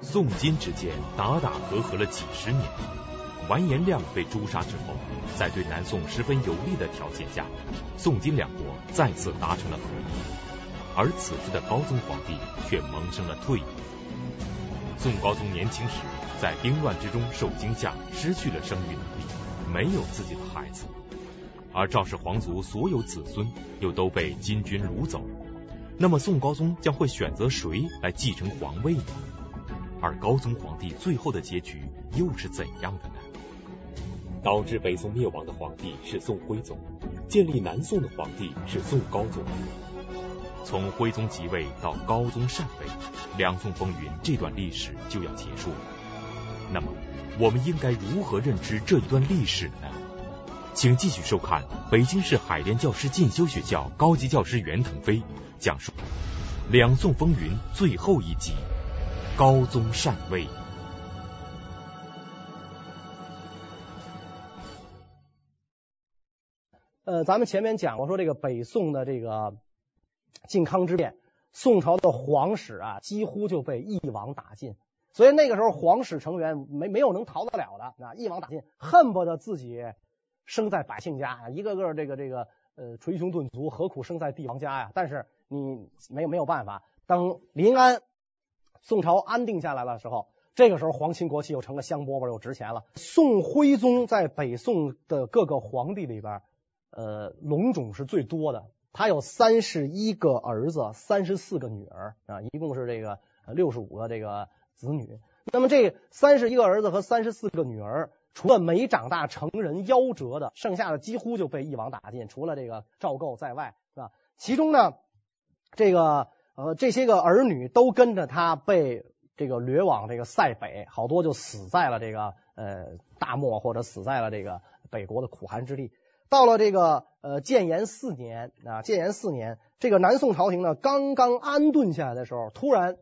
宋金之间打打和和了几十年，完颜亮被诛杀之后，在对南宋十分有利的条件下，宋金两国再次达成了和议。而此时的高宗皇帝却萌生了退意。宋高宗年轻时在兵乱之中受惊吓，失去了生育能力，没有自己的孩子。而赵氏皇族所有子孙又都被金军掳走，那么宋高宗将会选择谁来继承皇位呢？而高宗皇帝最后的结局又是怎样的呢？导致北宋灭亡的皇帝是宋徽宗，建立南宋的皇帝是宋高宗。从徽宗即位到高宗禅位，两宋风云这段历史就要结束了。那么，我们应该如何认知这一段历史呢？请继续收看北京市海淀教师进修学校高级教师袁腾飞讲述两宋风云最后一集：高宗禅位。呃，咱们前面讲过，说这个北宋的这个靖康之变，宋朝的皇室啊，几乎就被一网打尽。所以那个时候，皇室成员没没有能逃得了的啊，一网打尽，恨不得自己生在百姓家，一个个这个这个呃捶胸顿足，何苦生在帝王家呀？但是你没有没有办法，等临安，宋朝安定下来的时候，这个时候皇亲国戚又成了香饽饽，又值钱了。宋徽宗在北宋的各个皇帝里边。呃，龙种是最多的，他有三十一个儿子，三十四个女儿啊，一共是这个六十五个这个子女。那么这三十一个儿子和三十四个女儿，除了没长大成人夭折的，剩下的几乎就被一网打尽，除了这个赵构在外，是吧？其中呢，这个呃这些个儿女都跟着他被这个掠往这个塞北，好多就死在了这个呃大漠或者死在了这个北国的苦寒之地。到了这个呃建炎四年啊，建炎四年，这个南宋朝廷呢刚刚安顿下来的时候，突然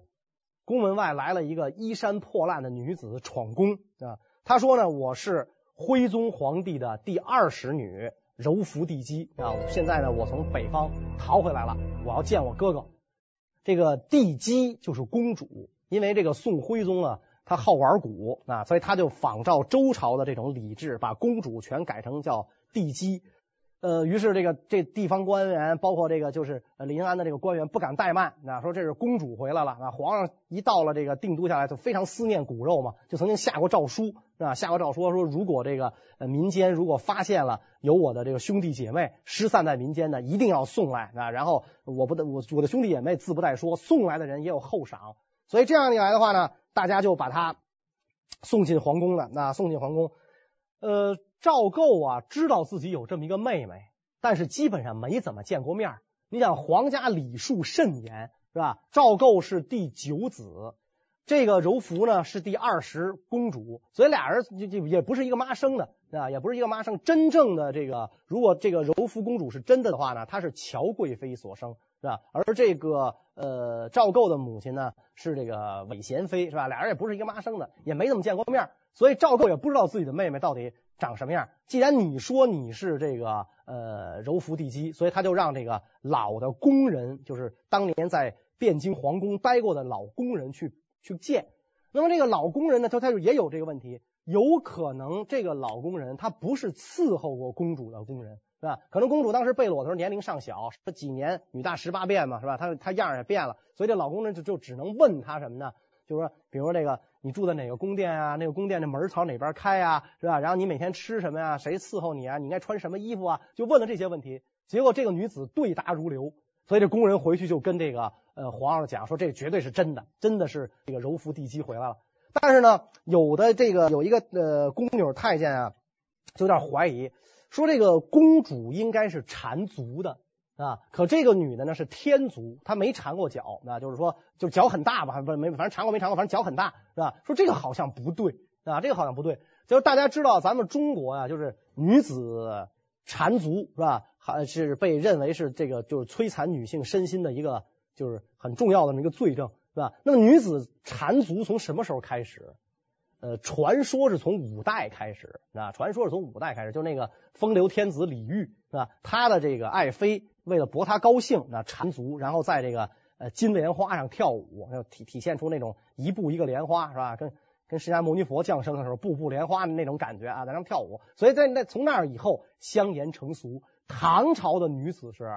宫门外来了一个衣衫破烂的女子闯宫啊。她说呢，我是徽宗皇帝的第二使女柔服帝姬啊。现在呢，我从北方逃回来了，我要见我哥哥。这个帝姬就是公主，因为这个宋徽宗啊，他好玩古啊，所以他就仿照周朝的这种礼制，把公主全改成叫。帝姬，呃，于是这个这地方官员，包括这个就是临安的这个官员，不敢怠慢，那说这是公主回来了啊。皇上一到了这个定都下来，就非常思念骨肉嘛，就曾经下过诏书啊，下过诏书说，如果这个呃民间如果发现了有我的这个兄弟姐妹失散在民间的，一定要送来啊。然后我不得我我的兄弟姐妹自不待说，送来的人也有厚赏。所以这样一来的话呢，大家就把他送进皇宫了。那送进皇宫，呃。赵构啊，知道自己有这么一个妹妹，但是基本上没怎么见过面。你想，皇家礼数甚严，是吧？赵构是第九子，这个柔福呢是第二十公主，所以俩人就就也不是一个妈生的，啊，也不是一个妈生。真正的这个，如果这个柔福公主是真的的话呢，她是乔贵妃所生，是吧？而这个呃赵构的母亲呢是这个韦贤妃，是吧？俩人也不是一个妈生的，也没怎么见过面，所以赵构也不知道自己的妹妹到底。长什么样？既然你说你是这个呃柔服帝姬，所以他就让这个老的宫人，就是当年在汴京皇宫待过的老宫人去去见。那么这个老宫人呢，他他就也有这个问题，有可能这个老宫人他不是伺候过公主的宫人，是吧？可能公主当时被裸的时候年龄尚小，这几年女大十八变嘛，是吧？他他样也变了，所以这老宫人就就只能问他什么呢？就是说，比如说这个。你住在哪个宫殿啊？那个宫殿的门朝哪边开啊？是吧？然后你每天吃什么呀？谁伺候你啊？你应该穿什么衣服啊？就问了这些问题。结果这个女子对答如流，所以这宫人回去就跟这个呃皇上讲说，这绝对是真的，真的是这个柔服帝姬回来了。但是呢，有的这个有一个呃宫女太监啊，就有点怀疑，说这个公主应该是缠足的。啊，可这个女的呢是天足，她没缠过脚，那就是说，就脚很大吧，不没，反正缠过没缠过，反正脚很大，是吧？说这个好像不对啊，这个好像不对。就是大家知道，咱们中国啊，就是女子缠足，是吧？还是被认为是这个就是摧残女性身心的一个就是很重要的那个罪证，是吧？那么女子缠足从什么时候开始？呃，传说是从五代开始啊，传说是从五代开始，就那个风流天子李煜，是吧？他的这个爱妃为了博他高兴，那缠足，然后在这个呃金莲花上跳舞，就体体现出那种一步一个莲花是吧？跟跟释迦牟尼佛降生的时候步步莲花的那种感觉啊，在那跳舞。所以在那从那儿以后，香严成俗，唐朝的女子是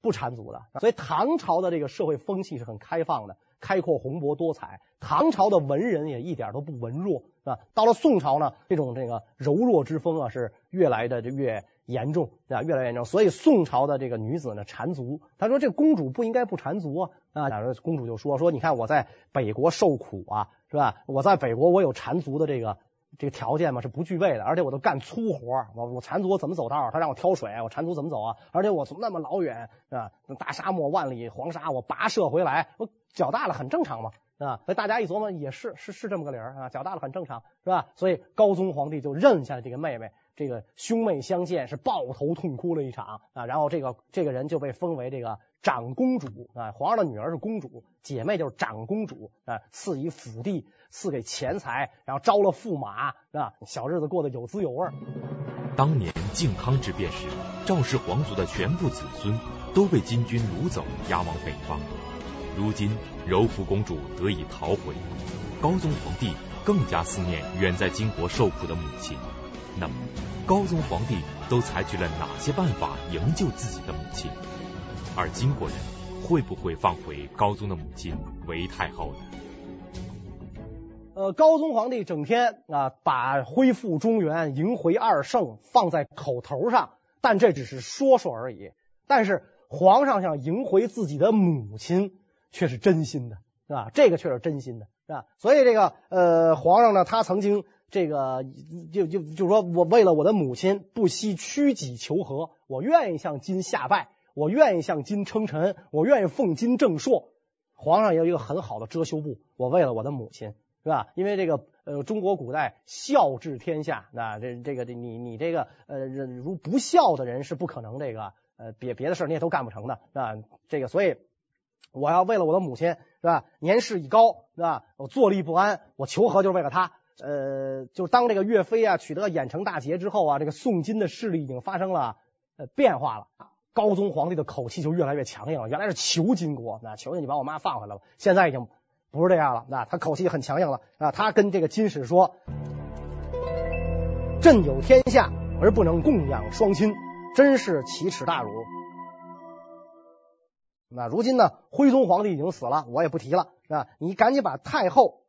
不缠足的。所以唐朝的这个社会风气是很开放的，开阔宏博多彩。唐朝的文人也一点都不文弱啊。到了宋朝呢，这种这个柔弱之风啊是越来的就越。严重啊，越来越严重。所以宋朝的这个女子呢，缠足。他说：“这公主不应该不缠足啊！”啊，公主就说：“说你看我在北国受苦啊，是吧？我在北国，我有缠足的这个这个条件吗？是不具备的。而且我都干粗活，我我缠足我怎么走道？他让我挑水，我缠足怎么走啊？而且我从那么老远啊，大沙漠万里黄沙，我跋涉回来，我脚大了很正常嘛，啊？所以大家一琢磨，也是是是这么个理儿啊，脚大了很正常，是吧？所以高宗皇帝就认下了这个妹妹。”这个兄妹相见是抱头痛哭了一场啊，然后这个这个人就被封为这个长公主啊，皇上的女儿是公主，姐妹就是长公主啊，赐以府地，赐给钱财，然后招了驸马啊，小日子过得有滋有味。当年靖康之变时，赵氏皇族的全部子孙都被金军掳走，押往北方。如今柔福公主得以逃回，高宗皇帝更加思念远在金国受苦的母亲。那么，高宗皇帝都采取了哪些办法营救自己的母亲？而金国人会不会放回高宗的母亲为太后呢？呃，高宗皇帝整天啊把恢复中原、迎回二圣放在口头上，但这只是说说而已。但是皇上想迎回自己的母亲，却是真心的，是吧？这个却是真心的，是吧？所以这个呃，皇上呢，他曾经。这个就就就是说我为了我的母亲不惜屈己求和，我愿意向金下拜，我愿意向金称臣，我愿意奉金正朔。皇上也有一个很好的遮羞布，我为了我的母亲，是吧？因为这个呃，中国古代孝治天下，那这这个这你你这个呃，如不孝的人是不可能这个呃别别的事你也都干不成的，是吧？这个所以我要为了我的母亲，是吧？年事已高，是吧？我坐立不安，我求和就是为了她。呃，就当这个岳飞啊取得郾城大捷之后啊，这个宋金的势力已经发生了呃变化了。高宗皇帝的口气就越来越强硬了。原来是求金国，那求求你把我妈放回来吧。现在已经不是这样了，那他口气很强硬了啊。他跟这个金使说：“朕有天下而不能供养双亲，真是奇耻大辱。”那如今呢，徽宗皇帝已经死了，我也不提了啊。你赶紧把太后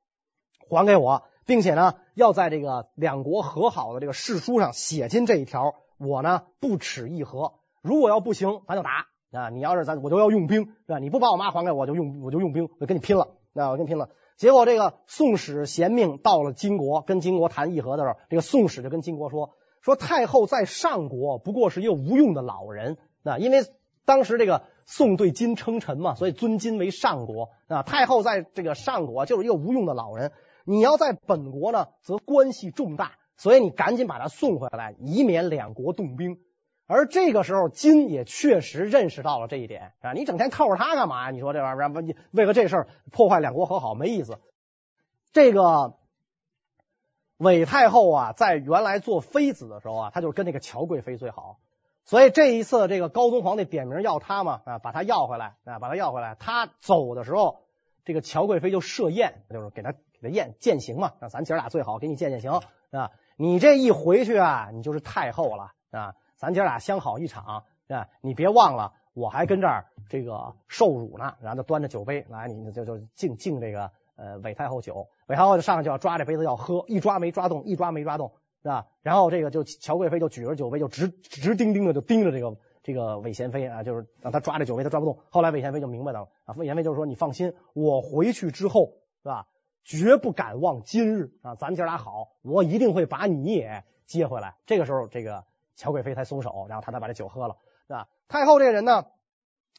还给我。并且呢，要在这个两国和好的这个誓书上写进这一条，我呢不齿议和。如果要不行，咱就打啊！你要是咱我就要用兵，是吧？你不把我妈还给我，就用我就用兵，我跟你拼了，那我跟你拼了。结果这个宋使贤命到了金国，跟金国谈议和的时候，这个宋使就跟金国说：说太后在上国不过是一个无用的老人啊，因为当时这个宋对金称臣嘛，所以尊金为上国啊。太后在这个上国就是一个无用的老人。你要在本国呢，则关系重大，所以你赶紧把他送回来，以免两国动兵。而这个时候，金也确实认识到了这一点啊！你整天靠着他干嘛？你说这玩意儿，为了这事儿破坏两国和好没意思。这个韦太后啊，在原来做妃子的时候啊，她就跟那个乔贵妃最好，所以这一次这个高宗皇帝点名要她嘛啊，把她要回来啊，把她要回来。她走的时候，这个乔贵妃就设宴，就是给她。给他雁饯行嘛，让咱姐俩最好给你饯饯行啊！你这一回去啊，你就是太后了啊！咱姐俩相好一场啊！你别忘了，我还跟这儿这个受辱呢。然后就端着酒杯来，你就就敬敬这个呃韦太后酒。韦太后就上来就要抓这杯子要喝，一抓没抓动，一抓没抓动，是吧？然后这个就乔贵妃就举着酒杯就直直盯盯的就盯着这个这个韦贤妃啊，就是让他抓这酒杯他抓不动。后来韦贤妃就明白了啊，韦贤妃就是说你放心，我回去之后是吧？绝不敢忘今日啊！咱姐俩好，我一定会把你也接回来。这个时候，这个乔贵妃才松手，然后他才把这酒喝了，是吧？太后这个人呢，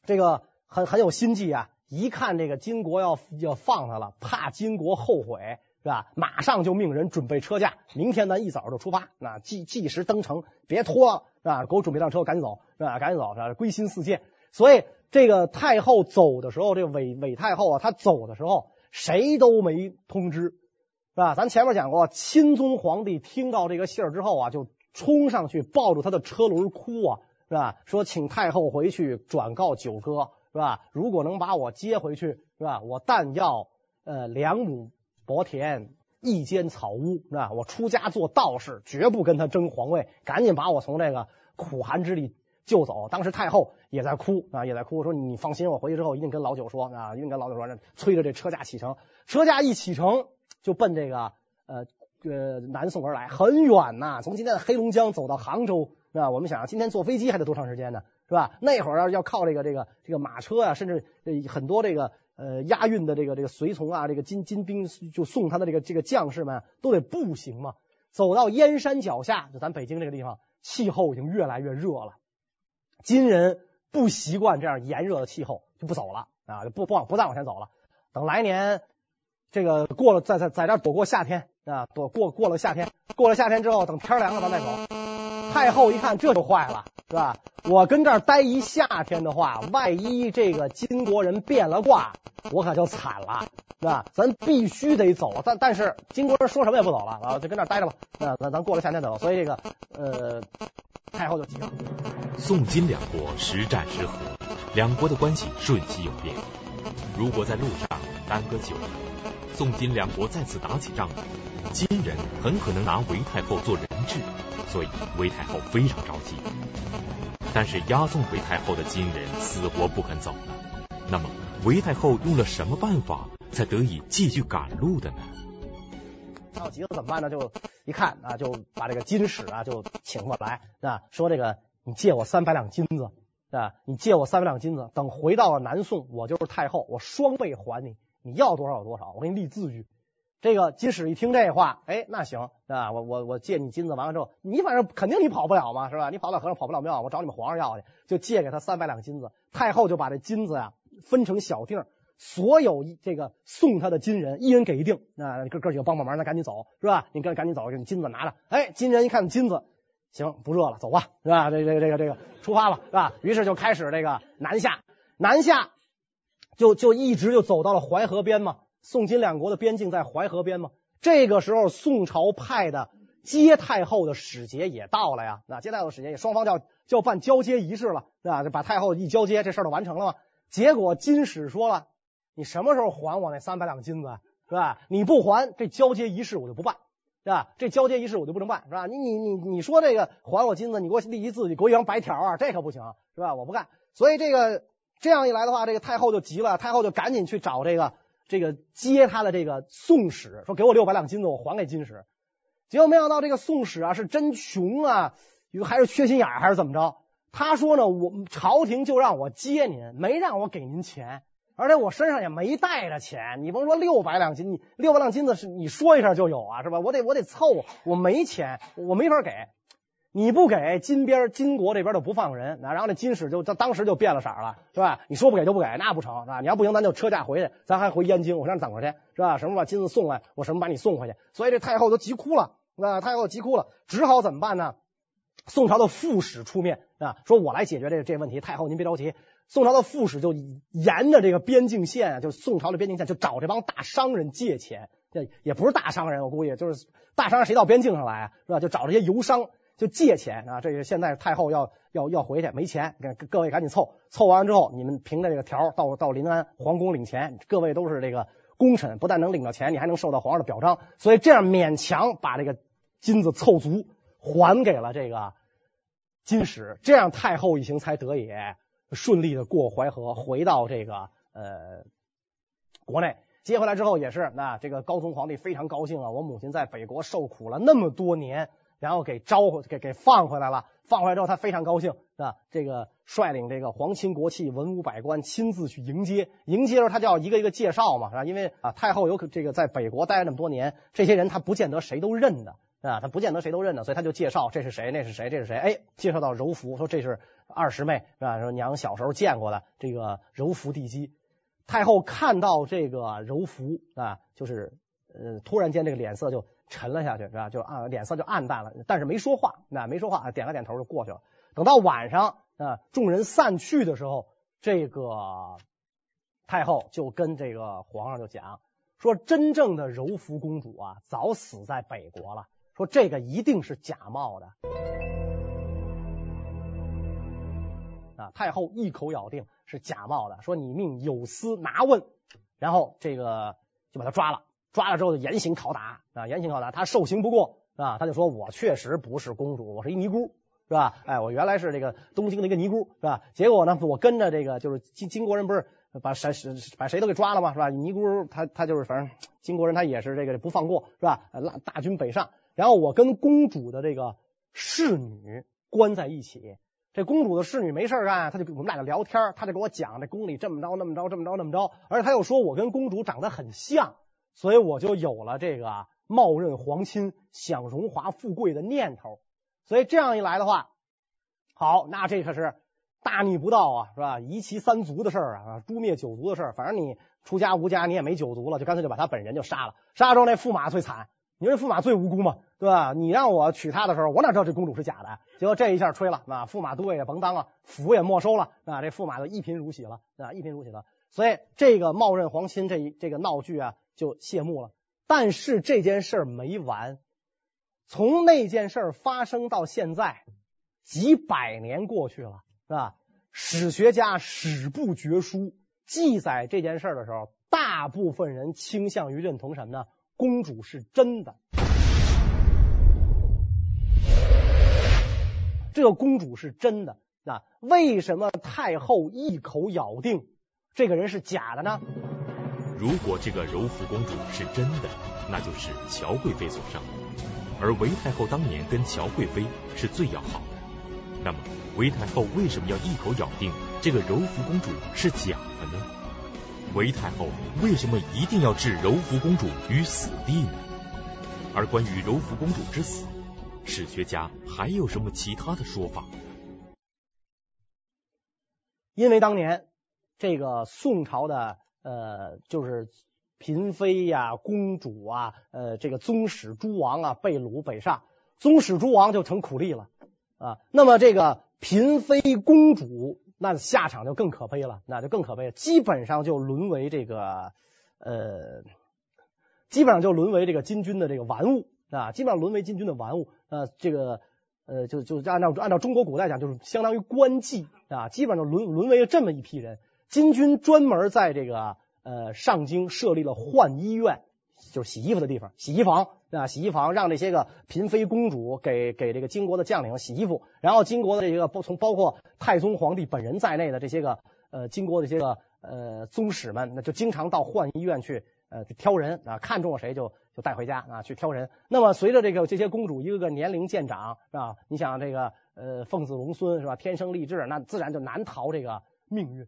这个很很有心计啊！一看这个金国要要放他了，怕金国后悔，是吧？马上就命人准备车驾，明天咱一早就出发，那计计时登城，别拖了，是吧？给我准备辆车，赶紧走，是吧？赶紧走，是吧？归心似箭。所以这个太后走的时候，这个韦韦太后啊，她走的时候。谁都没通知，是吧？咱前面讲过，钦宗皇帝听到这个信儿之后啊，就冲上去抱住他的车轮哭啊，是吧？说请太后回去转告九哥，是吧？如果能把我接回去，是吧？我但要呃两亩薄田，一间草屋，是吧？我出家做道士，绝不跟他争皇位，赶紧把我从这个苦寒之地救走。当时太后也在哭啊，也在哭，说你放心，我回去之后一定跟老九说啊，一定跟老九说，催着这车驾启程。车驾一启程，就奔这个呃呃南宋而来，很远呐，从今天的黑龙江走到杭州。啊，我们想，今天坐飞机还得多长时间呢？是吧？那会儿要要靠这个这个这个马车啊，甚至很多这个呃押运的这个这个随从啊，这个金金兵就送他的这个这个将士们都得步行嘛。走到燕山脚下，就咱北京这个地方，气候已经越来越热了。金人不习惯这样炎热的气候，就不走了啊，就不不往不再往前走了。等来年这个过了，在在在这躲过夏天啊，躲过过了夏天，过了夏天之后，等天凉了咱再走。太后一看这就坏了，是吧？我跟这儿待一夏天的话，万一这个金国人变了卦，我可就惨了，是吧？咱必须得走，但但是金国人说什么也不走了，啊，就跟这儿待着吧。那咱咱过了夏天走，所以这个呃，太后就急了。宋金两国时战时和，两国的关系瞬息有变。如果在路上耽搁久了，宋金两国再次打起仗来，金人很可能拿韦太后做人质。所以韦太后非常着急，但是押送韦太后的金人死活不肯走。那么韦太后用了什么办法才得以继续赶路的呢？着急了怎么办呢？就一看啊，就把这个金使啊就请过来啊，说这个你借我三百两金子啊，你借我三百两金子，等回到了南宋，我就是太后，我双倍还你，你要多少有多少，我给你立字据。这个金使一听这话，哎，那行啊，我我我借你金子，完了之后，你反正肯定你跑不了嘛，是吧？你跑不了和尚跑不了庙，我找你们皇上要去，就借给他三百两金子。太后就把这金子呀分成小锭，所有这个送他的金人一人给一锭，啊，哥哥几个帮帮忙，那赶紧走，是吧？你赶赶紧走，你金子拿着。哎，金人一看金子，行，不热了，走吧，是吧？这这这个这个出发了，是吧？于是就开始这个南下，南下就就一直就走到了淮河边嘛。宋金两国的边境在淮河边嘛，这个时候宋朝派的接太后的使节也到了呀。那接太后使节也双方就要就要办交接仪式了，对吧？就把太后一交接，这事儿就完成了嘛。结果金使说了：“你什么时候还我那三百两金子，是吧？你不还，这交接仪式我就不办，是吧？这交接仪式我就不能办，是吧？你你你你说这个还我金子，你给我立一字，你给我一张白条啊，这可不行，是吧？我不干。所以这个这样一来的话，这个太后就急了，太后就赶紧去找这个。”这个接他的这个宋使说，给我六百两金子，我还给金使。结果没想到这个宋使啊是真穷啊，还是缺心眼，还是怎么着？他说呢，我朝廷就让我接您，没让我给您钱，而且我身上也没带着钱。你甭说六百两金，你六百两金子是你说一声就有啊，是吧？我得我得凑，我没钱，我没法给。你不给金边金国这边就不放人，那然后那金使就当时就变了色了，是吧？你说不给就不给，那不成，是吧？你要不行，咱就车驾回去，咱还回燕京，我让你等着去，是吧？什么把金子送来，我什么把你送回去。所以这太后都急哭了，那，太后急哭了，只好怎么办呢？宋朝的副使出面啊，说我来解决这这问题。太后您别着急，宋朝的副使就沿着这个边境线啊，就宋朝的边境线，就找这帮大商人借钱。这也不是大商人，我估计就是大商人，谁到边境上来啊，是吧？就找这些游商。就借钱啊！这个现在太后要要要回去，没钱，各位赶紧凑，凑完之后，你们凭着这个条到到临安皇宫领钱。各位都是这个功臣，不但能领到钱，你还能受到皇上的表彰。所以这样勉强把这个金子凑足，还给了这个金使，这样太后一行才得以顺利的过淮河，回到这个呃国内。接回来之后也是，那这个高宗皇帝非常高兴啊！我母亲在北国受苦了那么多年。然后给招回，给给放回来了。放回来之后，他非常高兴，啊，这个率领这个皇亲国戚、文武百官亲自去迎接。迎接的时候，他就要一个一个介绍嘛，是吧？因为啊，太后有可这个在北国待了那么多年，这些人他不见得谁都认得，啊，他不见得谁都认得，所以他就介绍这是谁，那是谁，这是谁？哎，介绍到柔服，说这是二师妹，是吧？说娘小时候见过的这个柔服帝姬。太后看到这个柔服啊，就是呃，突然间这个脸色就。沉了下去，是吧？就啊，脸色就暗淡了，但是没说话，那没说话，点了点头就过去了。等到晚上啊，众人散去的时候，这个太后就跟这个皇上就讲说，真正的柔服公主啊，早死在北国了。说这个一定是假冒的。啊。太后一口咬定是假冒的，说你命有司拿问，然后这个就把他抓了，抓了之后就严刑拷打啊，严刑拷打，他受刑不过啊，他就说我确实不是公主，我是一尼姑。是吧？哎，我原来是这个东京的一个尼姑，是吧？结果呢，我跟着这个就是金金国人，不是把谁谁把谁都给抓了嘛？是吧？尼姑他他就是反正金国人他也是这个不放过，是吧？拉大军北上，然后我跟公主的这个侍女关在一起，这公主的侍女没事干，她就我们俩就聊天，她就跟我讲这宫里这么着那么着这么着那么着，而且她又说我跟公主长得很像，所以我就有了这个冒认皇亲、享荣华富贵的念头。所以这样一来的话，好，那这可是大逆不道啊，是吧？夷其三族的事儿啊，诛灭九族的事儿。反正你出家无家，你也没九族了，就干脆就把他本人就杀了。杀了之后，那驸马最惨，你说驸马最无辜嘛，对吧？你让我娶她的时候，我哪知道这公主是假的？结果这一下吹了啊，驸马都尉也甭当了，府也没收了啊，这驸马就一贫如洗了啊，一贫如洗了。所以这个冒认皇亲这一这个闹剧啊，就谢幕了。但是这件事儿没完。从那件事发生到现在，几百年过去了，是吧？史学家史不绝书记载这件事的时候，大部分人倾向于认同什么呢？公主是真的。这个公主是真的，那为什么太后一口咬定这个人是假的呢？如果这个柔福公主是真的，那就是乔贵妃所生。而韦太后当年跟乔贵妃是最要好的，那么韦太后为什么要一口咬定这个柔福公主是假的呢？韦太后为什么一定要置柔福公主于死地呢？而关于柔福公主之死，史学家还有什么其他的说法？因为当年这个宋朝的呃，就是。嫔妃呀、公主啊，呃，这个宗室诸王啊，被掳北上，宗室诸王就成苦力了啊。那么这个嫔妃公主，那下场就更可悲了，那就更可悲了，基本上就沦为这个呃，基本上就沦为这个金军的这个玩物啊，基本上沦为金军的玩物。呃，这个呃，就就按照按照中国古代讲，就是相当于官妓啊，基本上就沦沦为了这么一批人。金军专门在这个。呃，上京设立了浣衣院，就是洗衣服的地方，洗衣房啊，洗衣房让这些个嫔妃公主给给这个金国的将领洗衣服，然后金国的这个包从包括太宗皇帝本人在内的这些个呃金国的这些个呃宗室们，那就经常到浣衣院去呃去挑人啊，看中了谁就就带回家啊去挑人。那么随着这个这些公主一个个年龄渐长是吧？你想这个呃凤子龙孙是吧？天生丽质，那自然就难逃这个命运。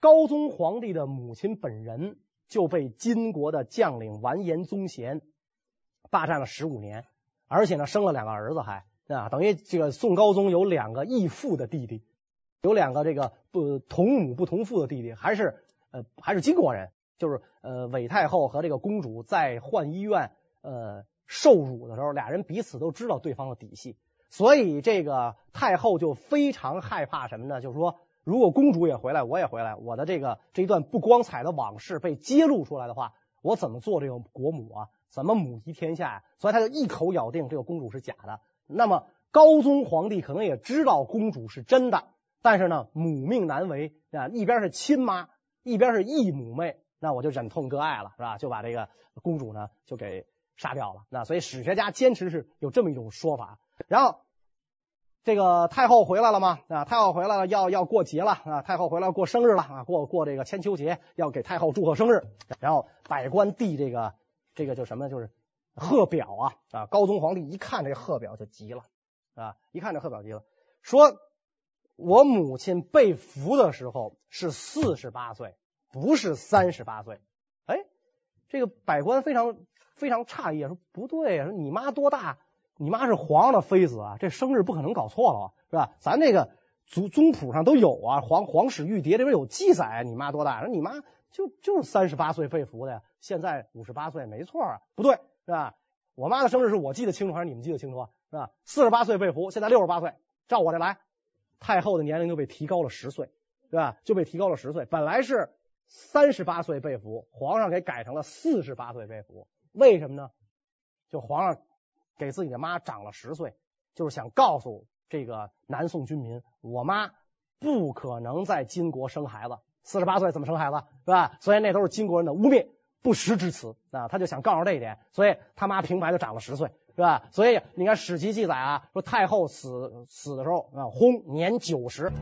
高宗皇帝的母亲本人就被金国的将领完颜宗贤霸占了十五年，而且呢生了两个儿子还，啊等于这个宋高宗有两个异父的弟弟，有两个这个不同母不同父的弟弟，还是呃还是金国人，就是呃韦太后和这个公主在浣衣院呃受辱的时候，俩人彼此都知道对方的底细，所以这个太后就非常害怕什么呢？就是说。如果公主也回来，我也回来，我的这个这一段不光彩的往事被揭露出来的话，我怎么做这个国母啊？怎么母仪天下呀？所以他就一口咬定这个公主是假的。那么高宗皇帝可能也知道公主是真的，但是呢，母命难违啊，一边是亲妈，一边是义母妹，那我就忍痛割爱了，是吧？就把这个公主呢就给杀掉了。那所以史学家坚持是有这么一种说法，然后。这个太后回来了吗？啊，太后回来了，要要过节了啊！太后回来过生日了啊！过过这个千秋节，要给太后祝贺生日。然后百官递这个这个叫什么？就是贺表啊！啊，高宗皇帝一看这贺表就急了啊！一看这贺表急了，说：“我母亲被俘的时候是四十八岁，不是三十八岁。”哎，这个百官非常非常诧异，说：“不对啊，说你妈多大？”你妈是皇上的妃子啊，这生日不可能搞错了，是吧？咱这个宗宗谱上都有啊，《皇皇室玉牒》这边有记载，你妈多大？说你妈就就是三十八岁被俘的呀，现在五十八岁，没错啊，不对，是吧？我妈的生日是我记得清楚还是你们记得清楚啊？是吧？四十八岁被俘，现在六十八岁，照我这来，太后的年龄就被提高了十岁，对吧？就被提高了十岁，本来是三十八岁被俘，皇上给改成了四十八岁被俘，为什么呢？就皇上。给自己的妈长了十岁，就是想告诉这个南宋军民，我妈不可能在金国生孩子，四十八岁怎么生孩子是吧？所以那都是金国人的污蔑、不实之词啊。他就想告诉这一点，所以他妈平白就长了十岁是吧？所以你看史籍记载啊，说太后死死的时候啊，薨年九十。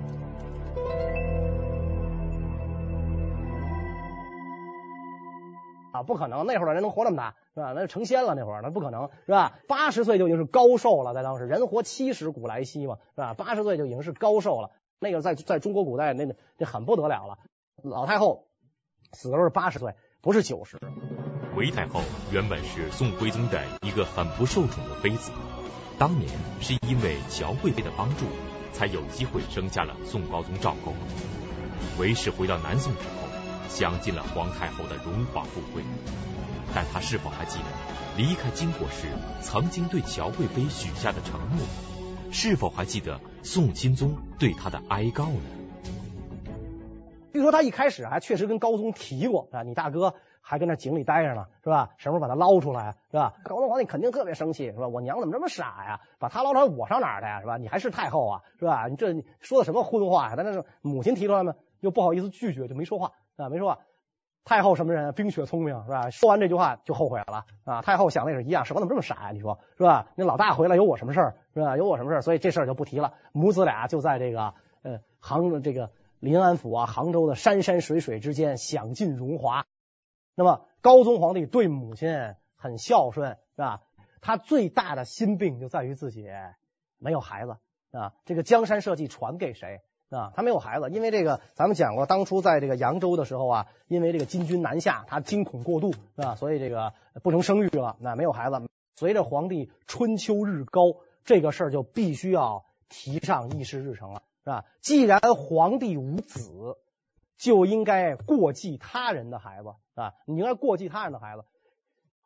啊，不可能，那会儿的人能活那么大是吧？那就成仙了，那会儿那不可能是吧？八十岁就已经是高寿了，在当时人活七十古来稀嘛是吧？八十岁就已经是高寿了，那个在在中国古代那那很不得了了。老太后死的时候是八十岁，不是九十。韦太后原本是宋徽宗的一个很不受宠的妃子，当年是因为乔贵妃的帮助，才有机会生下了宋高宗赵构。韦氏回到南宋之后。享尽了皇太后的荣华富贵，但她是否还记得离开金国时曾经对乔贵妃许下的承诺？是否还记得宋钦宗对他的哀告呢？据说他一开始还确实跟高宗提过啊，你大哥还跟那井里待着呢，是吧？什么时候把他捞出来，是吧？高宗皇帝肯定特别生气，是吧？我娘怎么这么傻呀？把他捞出来，我上哪儿去呀？是吧？你还是太后啊，是吧？你这你说的什么荤话呀？但那是母亲提出来嘛，又不好意思拒绝，就没说话。啊，没说话。太后什么人？冰雪聪明，是吧？说完这句话就后悔了啊！太后想的也是一样，是我怎么这么傻呀？你说是吧？那老大回来有我什么事儿？是吧？有我什么事儿？所以这事儿就不提了。母子俩就在这个呃杭这个临安府啊，杭州的山山水水之间享尽荣华。那么高宗皇帝对母亲很孝顺，是吧？他最大的心病就在于自己没有孩子啊。这个江山社稷传给谁？啊，他没有孩子，因为这个咱们讲过，当初在这个扬州的时候啊，因为这个金军南下，他惊恐过度，是吧？所以这个不能生育了，那没有孩子。随着皇帝春秋日高，这个事儿就必须要提上议事日程了，是吧？既然皇帝无子，就应该过继他人的孩子啊，你应该过继他人的孩子，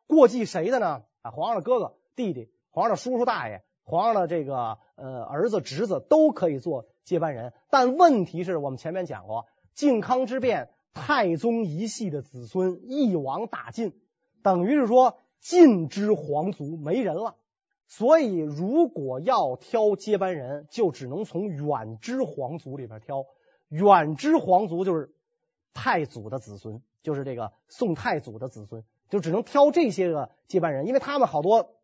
过继谁的呢？啊，皇上的哥哥、弟弟，皇上的叔叔、大爷。皇上的这个呃儿子侄子都可以做接班人，但问题是我们前面讲过，靖康之变，太宗一系的子孙一网打尽，等于是说近之皇族没人了。所以如果要挑接班人，就只能从远支皇族里边挑。远支皇族就是太祖的子孙，就是这个宋太祖的子孙，就只能挑这些个接班人，因为他们好多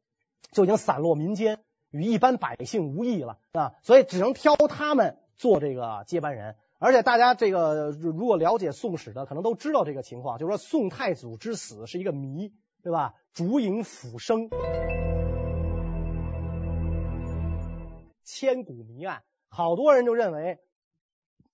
就已经散落民间。与一般百姓无异了啊，所以只能挑他们做这个接班人。而且大家这个如果了解宋史的，可能都知道这个情况，就是说宋太祖之死是一个谜，对吧？烛影斧声，千古谜案。好多人就认为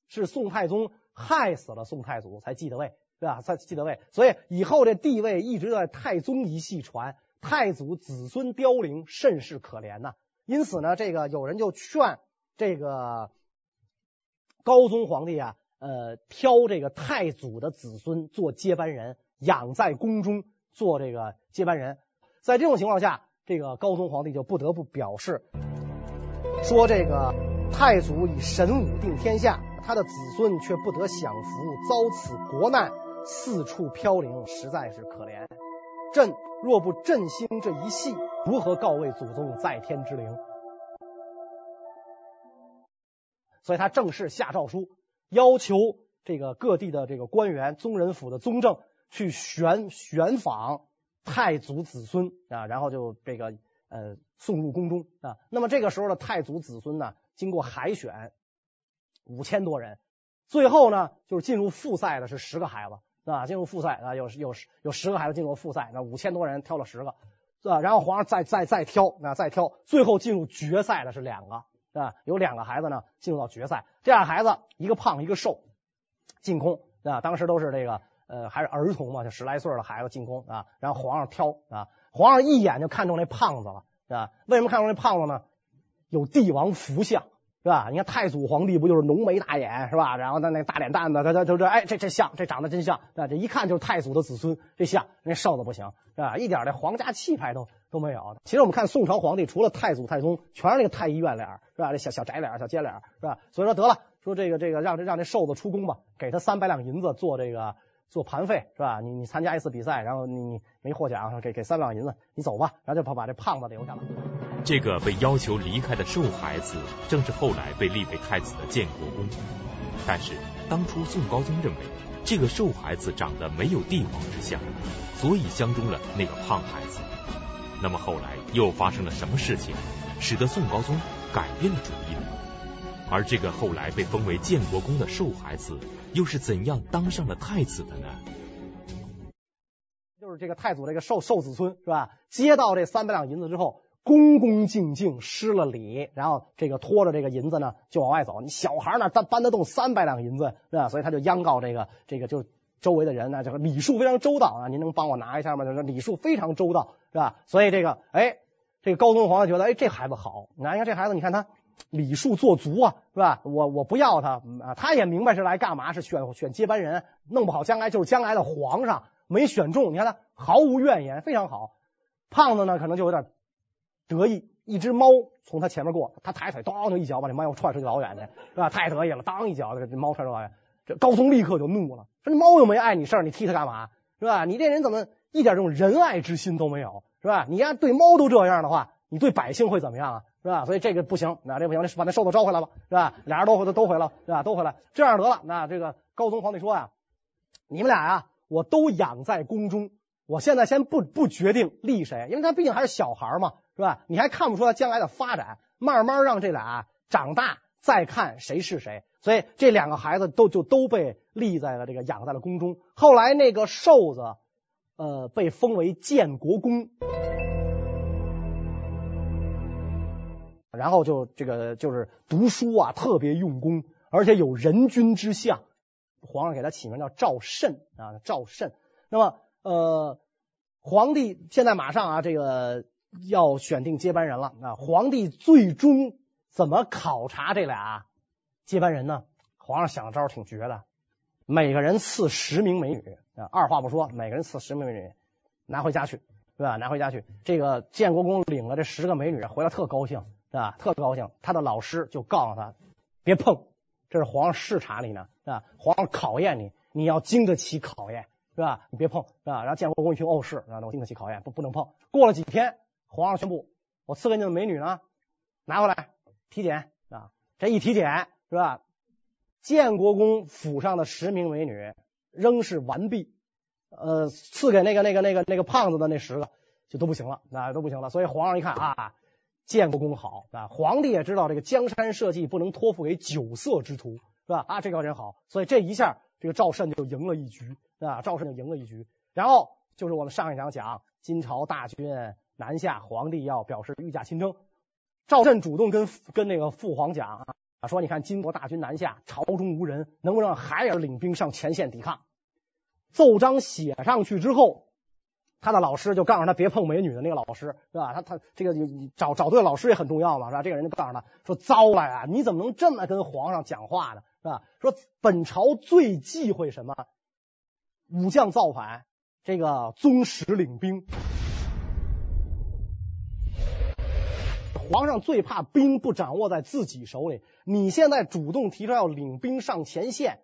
是宋太宗害死了宋太祖才继的位，对吧？才继的位，所以以后这地位一直在太宗一系传，太祖子孙凋零，甚是可怜呐。因此呢，这个有人就劝这个高宗皇帝啊，呃，挑这个太祖的子孙做接班人，养在宫中做这个接班人。在这种情况下，这个高宗皇帝就不得不表示说：“这个太祖以神武定天下，他的子孙却不得享福，遭此国难，四处飘零，实在是可怜。朕若不振兴这一系。”如何告慰祖宗在天之灵？所以他正式下诏书，要求这个各地的这个官员、宗人府的宗正去选选访太祖子孙啊，然后就这个呃送入宫中啊。那么这个时候的太祖子孙呢，经过海选五千多人，最后呢就是进入复赛的是十个孩子啊，进入复赛啊，有有有十个孩子进入复赛，那五千多人挑了十个。啊，然后皇上再再再挑，啊，再挑，最后进入决赛的是两个，啊，有两个孩子呢进入到决赛。这俩孩子一个胖一个瘦，进宫啊，当时都是这个呃还是儿童嘛，就十来岁的孩子进宫啊，然后皇上挑啊，皇上一眼就看中那胖子了，是吧，为什么看中那胖子呢？有帝王福相。是吧？你看太祖皇帝不就是浓眉大眼是吧？然后他那大脸蛋子，他他就这哎，这这像，这长得真像啊！这一看就是太祖的子孙，这像那瘦的不行是吧？一点这皇家气派都都没有。其实我们看宋朝皇帝，除了太祖、太宗，全是那个太医院脸是吧？这小小窄脸、小尖脸是吧？所以说得了，说这个这个让这让这瘦子出宫吧，给他三百两银子做这个做盘费是吧？你你参加一次比赛，然后你你没获奖，给给三两银子，你走吧，然后就把把这胖子留下了。这个被要求离开的瘦孩子，正是后来被立为太子的建国公。但是当初宋高宗认为这个瘦孩子长得没有帝王之相，所以相中了那个胖孩子。那么后来又发生了什么事情，使得宋高宗改变了主意呢？而这个后来被封为建国公的瘦孩子，又是怎样当上了太子的呢？就是这个太祖这个瘦瘦子孙是吧？接到这三百两银子之后，恭恭敬敬施了礼，然后这个拖着这个银子呢就往外走。你小孩哪搬搬得动三百两银子是吧？所以他就央告这个这个就周围的人呢，这个礼数非常周到啊，您能帮我拿一下吗？就是礼数非常周到是吧？所以这个哎，这个高宗皇帝觉得哎这孩子好，你看这孩子，你看他。礼数做足啊，是吧？我我不要他啊，他也明白是来干嘛，是选选接班人，弄不好将来就是将来的皇上，没选中，你看他毫无怨言，非常好。胖子呢，可能就有点得意，一只猫从他前面过，他抬腿当就一脚把这猫又踹出去老远去，是吧？太得意了，当一脚这猫踹出老远，这高宗立刻就怒了，说这猫又没碍你事儿，你踢它干嘛？是吧？你这人怎么一点这种仁爱之心都没有？是吧？你要对猫都这样的话，你对百姓会怎么样啊？是吧？所以这个不行，那这不行，把那瘦子招回来吧，是吧？俩人都回都回来，是吧？都回来，这样得了。那这个高宗皇帝说呀，你们俩呀，我都养在宫中，我现在先不不决定立谁，因为他毕竟还是小孩嘛，是吧？你还看不出他将来的发展，慢慢让这俩长大再看谁是谁。所以这两个孩子都就都被立在了这个养在了宫中。后来那个瘦子，呃，被封为建国公。然后就这个就是读书啊，特别用功，而且有人君之相。皇上给他起名叫赵慎啊，赵慎。那么呃，皇帝现在马上啊，这个要选定接班人了啊。皇帝最终怎么考察这俩接班人呢？皇上想的招挺绝的，每个人赐十名美女啊，二话不说，每个人赐十名美女，拿回家去，对吧？拿回家去。这个建国公领了这十个美女回来，特高兴。啊？特高兴，他的老师就告诉他，别碰，这是皇上视察你呢，啊？皇上考验你，你要经得起考验，是吧？你别碰，是吧？然后建国公一听，哦，是，然后我经得起考验，不不能碰。过了几天，皇上宣布，我赐给你的美女呢，拿回来体检啊。这一体检，是吧？建国公府上的十名美女仍是完璧，呃，赐给那个那个那个那个胖子的那十个就都不行了，那都不行了。所以皇上一看啊。建国公好啊，皇帝也知道这个江山社稷不能托付给酒色之徒，是吧？啊，这个人好，所以这一下这个赵慎就赢了一局，啊，赵慎就赢了一局。然后就是我们上一讲讲金朝大军南下，皇帝要表示御驾亲征，赵慎主动跟跟那个父皇讲啊，说你看金国大军南下，朝中无人，能不能让孩儿领兵上前线抵抗？奏章写上去之后。他的老师就告诉他别碰美女的那个老师是吧？他他这个你找找对老师也很重要嘛是吧？这个人就告诉他说：“糟了呀，你怎么能这么跟皇上讲话呢？是吧？说本朝最忌讳什么？武将造反，这个宗室领兵，皇上最怕兵不掌握在自己手里。你现在主动提出要领兵上前线，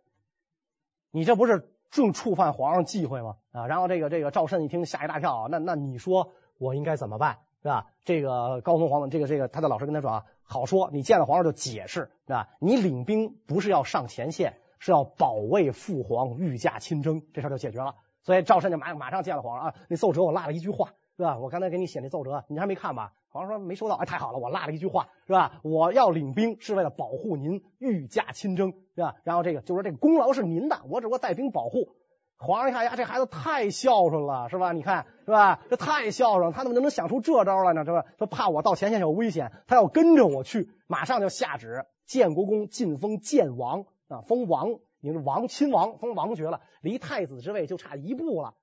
你这不是？”正触犯皇上忌讳吗？啊，然后这个这个赵慎一听吓一大跳，那那你说我应该怎么办是吧？这个高宗皇帝，这个这个他的老师跟他说啊，好说，你见了皇上就解释是吧？你领兵不是要上前线，是要保卫父皇御驾亲征，这事就解决了。所以赵慎就马马上见了皇上啊，那奏折我落了一句话是吧？我刚才给你写那奏折，你还没看吧？皇上说没收到，哎，太好了，我落了一句话是吧？我要领兵是为了保护您御驾亲征是吧？然后这个就说这个功劳是您的，我只不过带兵保护。皇上一看呀，这孩子太孝顺了是吧？你看是吧？这太孝顺，他怎么能想出这招来呢？是吧？他怕我到前线有危险，他要跟着我去，马上就下旨，建国公晋封建王啊，封王，你是王亲王，封王爵了，离太子之位就差一步了。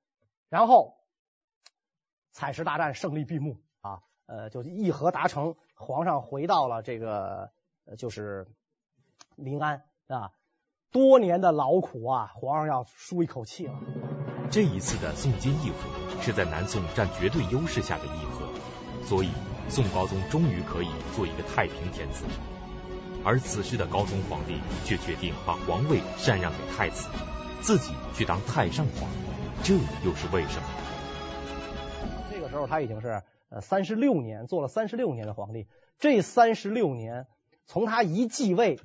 然后采石大战胜利闭幕。呃，就议和达成，皇上回到了这个，呃，就是临安啊。多年的劳苦啊，皇上要舒一口气了。这一次的宋金议和是在南宋占绝对优势下的议和，所以宋高宗终于可以做一个太平天子。而此时的高宗皇帝却决定把皇位禅让给太子，自己去当太上皇，这又是为什么？这个时候他已经是呃三十六年，做了三十六年的皇帝。这三十六年，从他一继位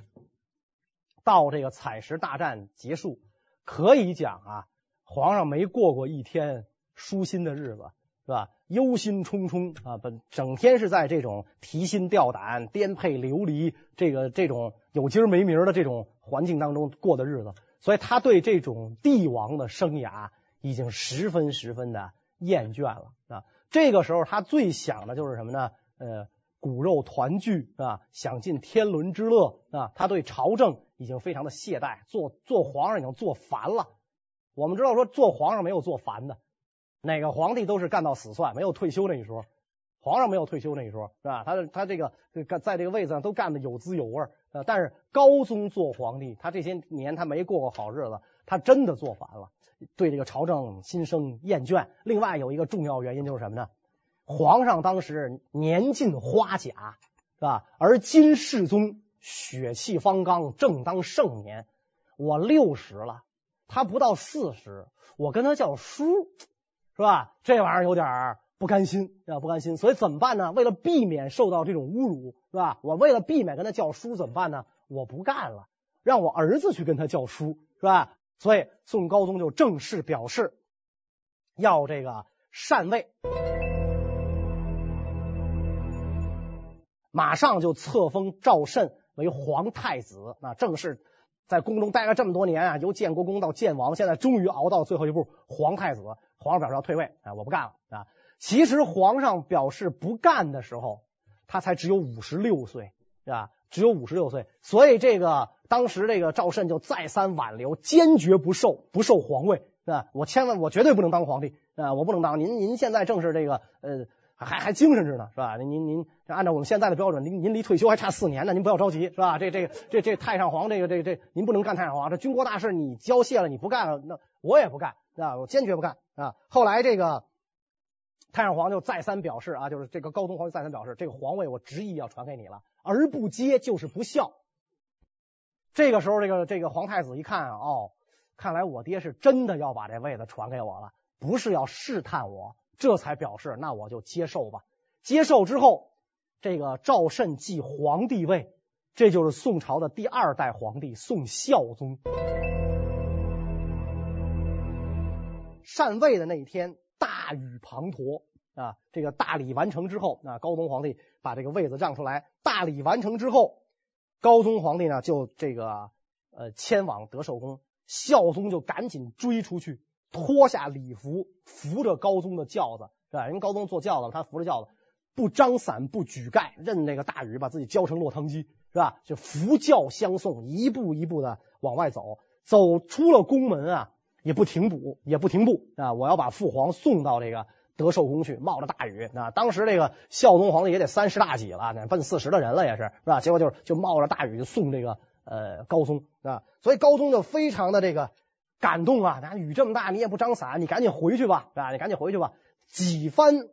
到这个采石大战结束，可以讲啊，皇上没过过一天舒心的日子，是吧？忧心忡忡啊，本整天是在这种提心吊胆、颠沛流离、这个这种有今儿没明儿的这种环境当中过的日子，所以他对这种帝王的生涯已经十分十分的厌倦了啊。这个时候他最想的就是什么呢？呃，骨肉团聚啊，享尽天伦之乐啊。他对朝政已经非常的懈怠，做做皇上已经做烦了。我们知道说做皇上没有做烦的。哪个皇帝都是干到死算，没有退休那一说。皇上没有退休那一说，是吧？他他这个干在这个位子上都干得有滋有味。啊，但是高宗做皇帝，他这些年他没过过好日子，他真的做烦了，对这个朝政心生厌倦。另外有一个重要原因就是什么呢？皇上当时年近花甲，是吧？而今世宗血气方刚，正当盛年。我六十了，他不到四十，我跟他叫叔。是吧？这玩意儿有点不甘心，啊，不甘心。所以怎么办呢？为了避免受到这种侮辱，是吧？我为了避免跟他叫叔，怎么办呢？我不干了，让我儿子去跟他叫叔，是吧？所以宋高宗就正式表示要这个禅位，马上就册封赵慎为皇太子，那正式。在宫中待了这么多年啊，由建国公到建王，现在终于熬到最后一步，皇太子。皇上表示要退位啊，我不干了啊。其实皇上表示不干的时候，他才只有五十六岁，是吧？只有五十六岁，所以这个当时这个赵慎就再三挽留，坚决不受不受皇位，是吧？我千万我绝对不能当皇帝啊，我不能当。您您现在正是这个呃。还还精神着呢，是吧？您您按照我们现在的标准，您您离退休还差四年呢，您不要着急，是吧？这这这这太上皇，这个这个这您不能干太上皇，这军国大事你交卸了，你不干了，那我也不干，啊，我坚决不干啊。后来这个太上皇就再三表示啊，就是这个高宗皇帝再三表示，这个皇位我执意要传给你了，而不接就是不孝。这个时候，这个这个皇太子一看，哦，看来我爹是真的要把这位子传给我了，不是要试探我。这才表示，那我就接受吧。接受之后，这个赵慎继皇帝位，这就是宋朝的第二代皇帝宋孝宗。禅位的那一天，大雨滂沱啊。这个大礼完成之后，那高宗皇帝把这个位子让出来。大礼完成之后，高宗皇帝呢就这个呃迁往德寿宫，孝宗就赶紧追出去。脱下礼服，扶着高宗的轿子，是吧？人高宗坐轿子，他扶着轿子，不张伞，不举盖，任那个大雨把自己浇成落汤鸡，是吧？就扶轿相送，一步一步的往外走，走出了宫门啊，也不停步，也不停步啊！我要把父皇送到这个德寿宫去，冒着大雨那！当时这个孝宗皇帝也得三十大几了，那奔四十的人了，也是是吧？结果就是就冒着大雨就送这个呃高宗啊，所以高宗就非常的这个。感动啊！那雨这么大，你也不张伞，你赶紧回去吧，是吧？你赶紧回去吧。几番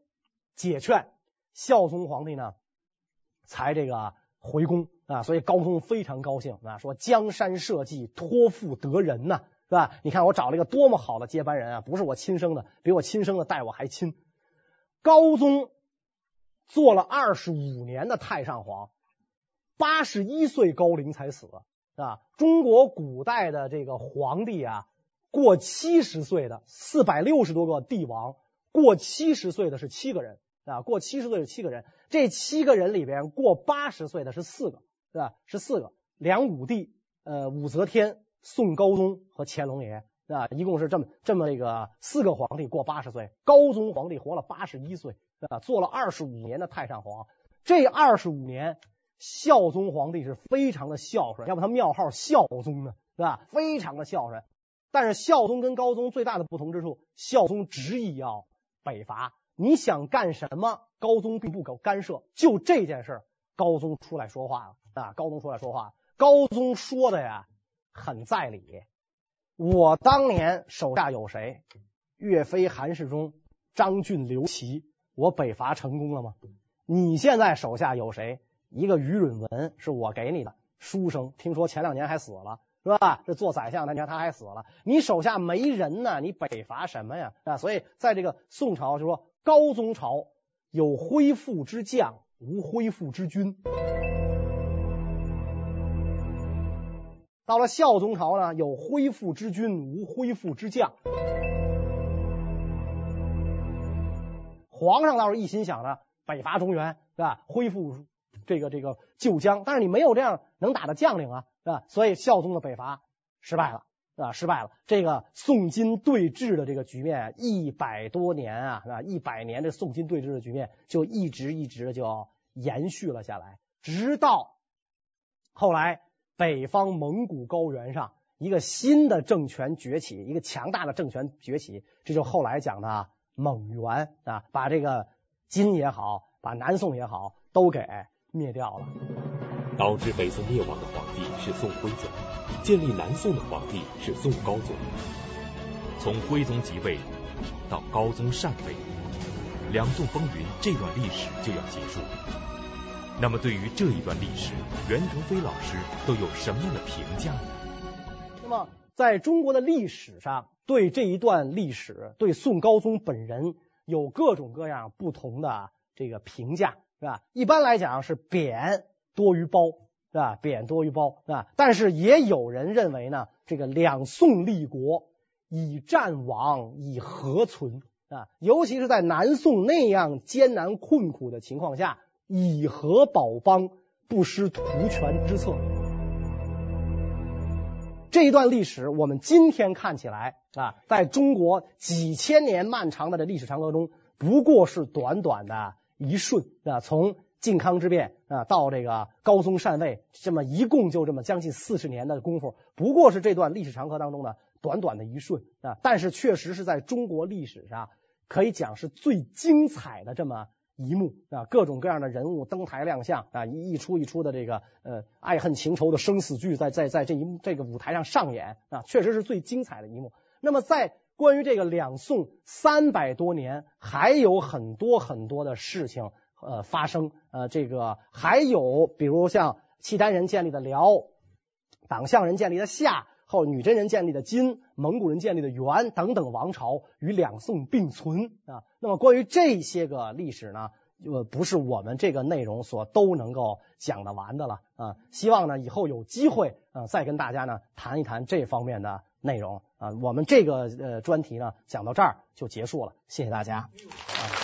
解劝，孝宗皇帝呢才这个回宫啊。所以高宗非常高兴啊，说江山社稷托付得人呐，是吧？你看我找了一个多么好的接班人啊，不是我亲生的，比我亲生的待我还亲。高宗做了二十五年的太上皇，八十一岁高龄才死啊。中国古代的这个皇帝啊。过七十岁的四百六十多个帝王，过七十岁的是七个人啊，过七十岁是七个人，这七个人里边过八十岁的是四个，是吧？是四个，梁武帝、呃武则天、宋高宗和乾隆爷啊，一共是这么这么一个四个皇帝过八十岁，高宗皇帝活了八十一岁啊，做了二十五年的太上皇，这二十五年孝宗皇帝是非常的孝顺，要不他庙号孝宗呢，是吧？非常的孝顺。但是孝宗跟高宗最大的不同之处，孝宗执意要北伐，你想干什么，高宗并不搞干涉。就这件事，高宗出来说话了啊！高宗出来说话，高宗说的呀很在理。我当年手下有谁？岳飞、韩世忠、张俊、刘琦，我北伐成功了吗？你现在手下有谁？一个于允文是我给你的书生，听说前两年还死了。是吧？这做宰相，那你看他还死了，你手下没人呢，你北伐什么呀？啊，所以在这个宋朝就说高宗朝有恢复之将，无恢复之君。到了孝宗朝呢，有恢复之君，无恢复之将。皇上倒是一心想着北伐中原，是吧？恢复这个这个旧疆，但是你没有这样能打的将领啊，是吧？所以孝宗的北伐失败了，啊，失败了。这个宋金对峙的这个局面，一百多年啊，是吧？一百年这宋金对峙的局面就一直一直的就延续了下来，直到后来北方蒙古高原上一个新的政权崛起，一个强大的政权崛起，这就后来讲的。蒙元啊，把这个金也好，把南宋也好，都给灭掉了。导致北宋灭亡的皇帝是宋徽宗，建立南宋的皇帝是宋高宗。从徽宗即位到高宗禅位，两宋风云这段历史就要结束。那么对于这一段历史，袁腾飞老师都有什么样的评价呢？那么在中国的历史上。对这一段历史，对宋高宗本人有各种各样不同的这个评价，是吧？一般来讲是贬多于褒，是吧？贬多于褒，是吧？但是也有人认为呢，这个两宋立国，以战亡，以和存，啊，尤其是在南宋那样艰难困苦的情况下，以和保邦，不失图权之策。这一段历史，我们今天看起来啊，在中国几千年漫长的这历史长河中，不过是短短的一瞬啊。从靖康之变啊到这个高宗禅位，这么一共就这么将近四十年的功夫，不过是这段历史长河当中的短短的一瞬啊。但是确实是在中国历史上可以讲是最精彩的这么。一幕啊，各种各样的人物登台亮相啊，一一出一出的这个呃爱恨情仇的生死剧在在在这一幕这个舞台上上演啊，确实是最精彩的一幕。那么在关于这个两宋三百多年，还有很多很多的事情呃发生呃，这个还有比如像契丹人建立的辽，党项人建立的夏，后女真人建立的金，蒙古人建立的元等等王朝与两宋并存啊。那么关于这些个历史呢，呃，不是我们这个内容所都能够讲得完的了啊。希望呢以后有机会啊再跟大家呢谈一谈这方面的内容啊。我们这个呃专题呢讲到这儿就结束了，谢谢大家啊。